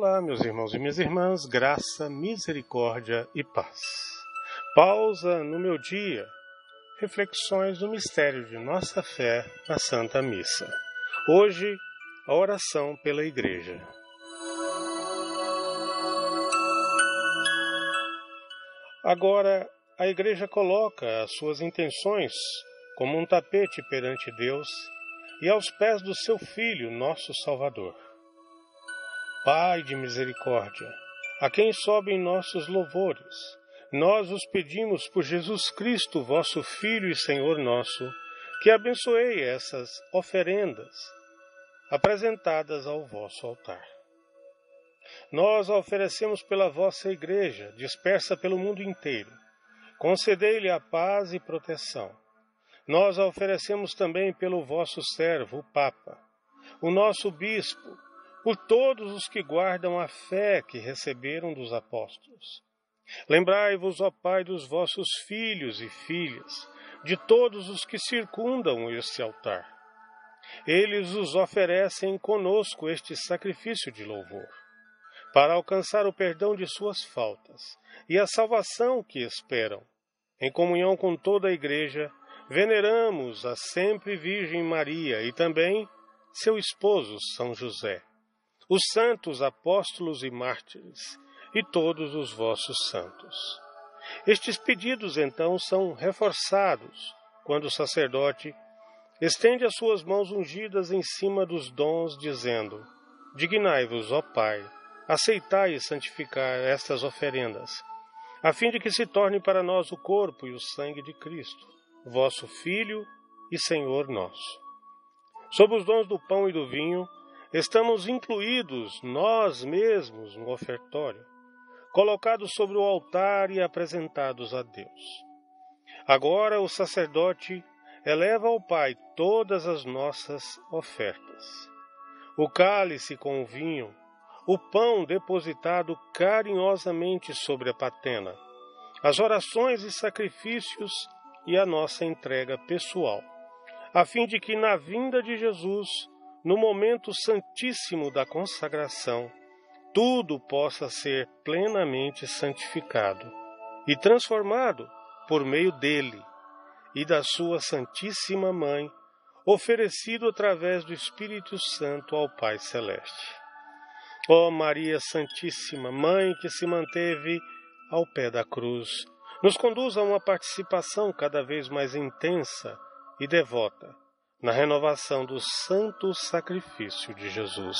Olá, meus irmãos e minhas irmãs, graça, misericórdia e paz. Pausa no meu dia, reflexões do mistério de nossa fé na Santa Missa. Hoje, a oração pela Igreja. Agora, a Igreja coloca as suas intenções como um tapete perante Deus e aos pés do seu Filho, nosso Salvador. Pai de misericórdia, a quem sobem nossos louvores, nós os pedimos por Jesus Cristo, vosso Filho e Senhor nosso, que abençoe essas oferendas apresentadas ao vosso altar. Nós a oferecemos pela vossa Igreja, dispersa pelo mundo inteiro. Concedei-lhe a paz e proteção. Nós a oferecemos também pelo vosso servo, o Papa, o nosso Bispo, por todos os que guardam a fé que receberam dos apóstolos. Lembrai-vos, ó Pai, dos vossos filhos e filhas, de todos os que circundam este altar. Eles os oferecem conosco este sacrifício de louvor, para alcançar o perdão de suas faltas e a salvação que esperam. Em comunhão com toda a Igreja, veneramos a sempre Virgem Maria e também seu esposo São José os santos apóstolos e mártires e todos os vossos santos. Estes pedidos, então, são reforçados quando o sacerdote estende as suas mãos ungidas em cima dos dons, dizendo: Dignai-vos, ó Pai, aceitai e santificar estas oferendas, a fim de que se torne para nós o corpo e o sangue de Cristo, vosso Filho e Senhor nosso. Sob os dons do pão e do vinho, estamos incluídos nós mesmos no ofertório, colocados sobre o altar e apresentados a Deus. Agora o sacerdote eleva ao Pai todas as nossas ofertas. O cálice com o vinho, o pão depositado carinhosamente sobre a patena, as orações e sacrifícios e a nossa entrega pessoal, a fim de que na vinda de Jesus no momento santíssimo da consagração, tudo possa ser plenamente santificado e transformado por meio dele e da sua Santíssima Mãe, oferecido através do Espírito Santo ao Pai Celeste. Ó Maria Santíssima, Mãe que se manteve ao pé da cruz, nos conduz a uma participação cada vez mais intensa e devota na renovação do santo sacrifício de Jesus.